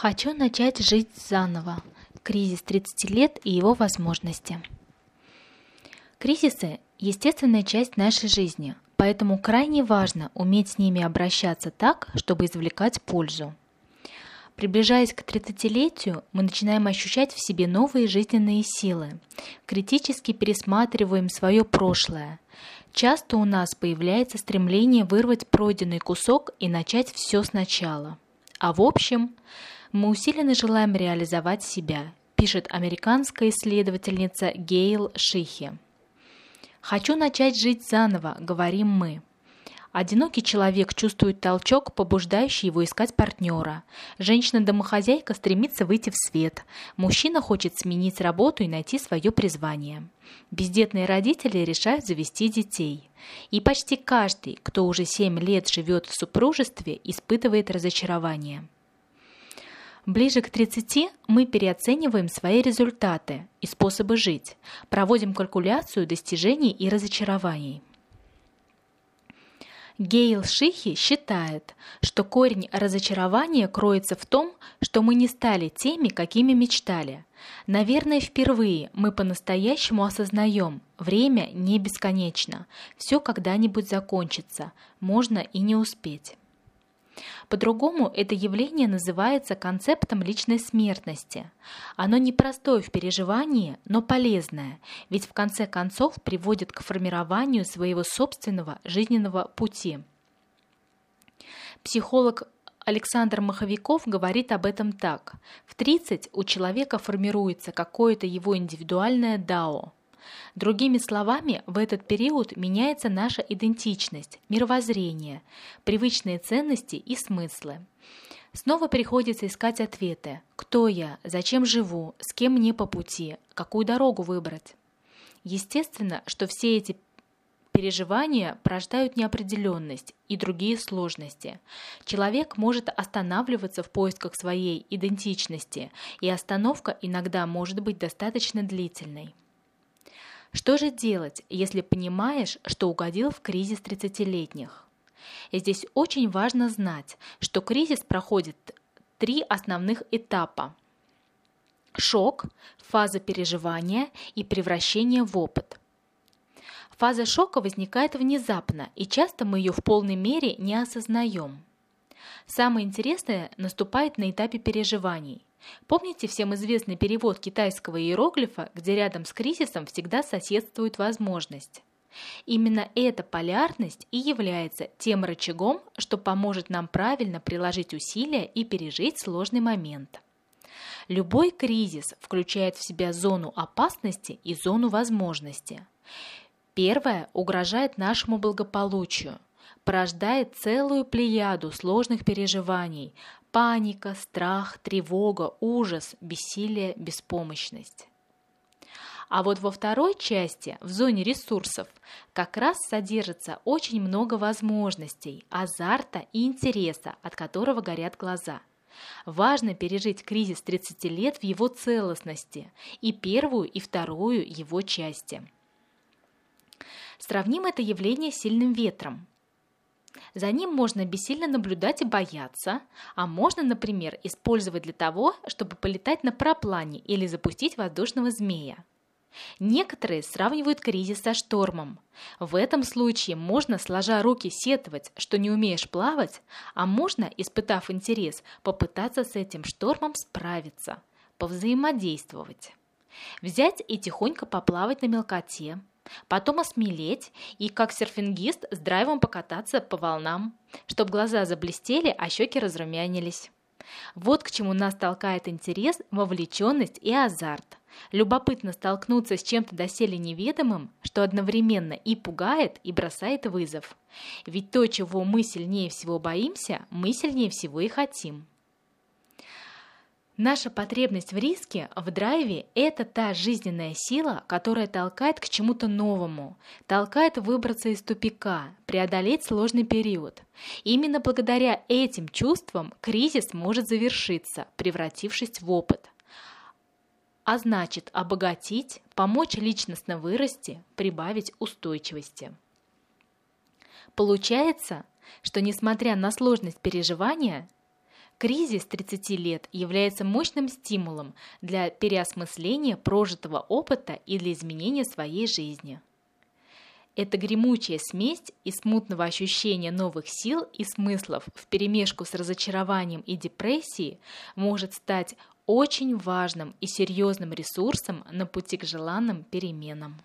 Хочу начать жить заново. Кризис 30 лет и его возможности. Кризисы – естественная часть нашей жизни, поэтому крайне важно уметь с ними обращаться так, чтобы извлекать пользу. Приближаясь к 30-летию, мы начинаем ощущать в себе новые жизненные силы, критически пересматриваем свое прошлое. Часто у нас появляется стремление вырвать пройденный кусок и начать все сначала. А в общем, мы усиленно желаем реализовать себя, пишет американская исследовательница Гейл Шихи. «Хочу начать жить заново», — говорим мы. Одинокий человек чувствует толчок, побуждающий его искать партнера. Женщина-домохозяйка стремится выйти в свет. Мужчина хочет сменить работу и найти свое призвание. Бездетные родители решают завести детей. И почти каждый, кто уже 7 лет живет в супружестве, испытывает разочарование. Ближе к 30 мы переоцениваем свои результаты и способы жить, проводим калькуляцию достижений и разочарований. Гейл Шихи считает, что корень разочарования кроется в том, что мы не стали теми, какими мечтали. Наверное, впервые мы по-настоящему осознаем, время не бесконечно, все когда-нибудь закончится, можно и не успеть. По-другому это явление называется концептом личной смертности. Оно непростое в переживании, но полезное, ведь в конце концов приводит к формированию своего собственного жизненного пути. Психолог Александр Маховиков говорит об этом так. В 30 у человека формируется какое-то его индивидуальное дао – Другими словами, в этот период меняется наша идентичность, мировоззрение, привычные ценности и смыслы. Снова приходится искать ответы. Кто я? Зачем живу? С кем мне по пути? Какую дорогу выбрать? Естественно, что все эти переживания порождают неопределенность и другие сложности. Человек может останавливаться в поисках своей идентичности, и остановка иногда может быть достаточно длительной. Что же делать, если понимаешь, что угодил в кризис 30-летних? И здесь очень важно знать, что кризис проходит три основных этапа. Шок, фаза переживания и превращение в опыт. Фаза шока возникает внезапно, и часто мы ее в полной мере не осознаем. Самое интересное наступает на этапе переживаний. Помните всем известный перевод китайского иероглифа, где рядом с кризисом всегда соседствует возможность? Именно эта полярность и является тем рычагом, что поможет нам правильно приложить усилия и пережить сложный момент. Любой кризис включает в себя зону опасности и зону возможности. Первое угрожает нашему благополучию, порождает целую плеяду сложных переживаний, паника, страх, тревога, ужас, бессилие, беспомощность. А вот во второй части, в зоне ресурсов, как раз содержится очень много возможностей, азарта и интереса, от которого горят глаза. Важно пережить кризис 30 лет в его целостности и первую и вторую его части. Сравним это явление с сильным ветром. За ним можно бессильно наблюдать и бояться, а можно, например, использовать для того, чтобы полетать на параплане или запустить воздушного змея. Некоторые сравнивают кризис со штормом. В этом случае можно, сложа руки, сетовать, что не умеешь плавать, а можно, испытав интерес, попытаться с этим штормом справиться, повзаимодействовать. Взять и тихонько поплавать на мелкоте, потом осмелеть и, как серфингист, с драйвом покататься по волнам, чтобы глаза заблестели, а щеки разрумянились. Вот к чему нас толкает интерес, вовлеченность и азарт. Любопытно столкнуться с чем-то доселе неведомым, что одновременно и пугает, и бросает вызов. Ведь то, чего мы сильнее всего боимся, мы сильнее всего и хотим. Наша потребность в риске, в драйве – это та жизненная сила, которая толкает к чему-то новому, толкает выбраться из тупика, преодолеть сложный период. Именно благодаря этим чувствам кризис может завершиться, превратившись в опыт. А значит, обогатить, помочь личностно вырасти, прибавить устойчивости. Получается, что несмотря на сложность переживания, Кризис 30 лет является мощным стимулом для переосмысления прожитого опыта и для изменения своей жизни. Эта гремучая смесь из смутного ощущения новых сил и смыслов вперемешку с разочарованием и депрессией может стать очень важным и серьезным ресурсом на пути к желанным переменам.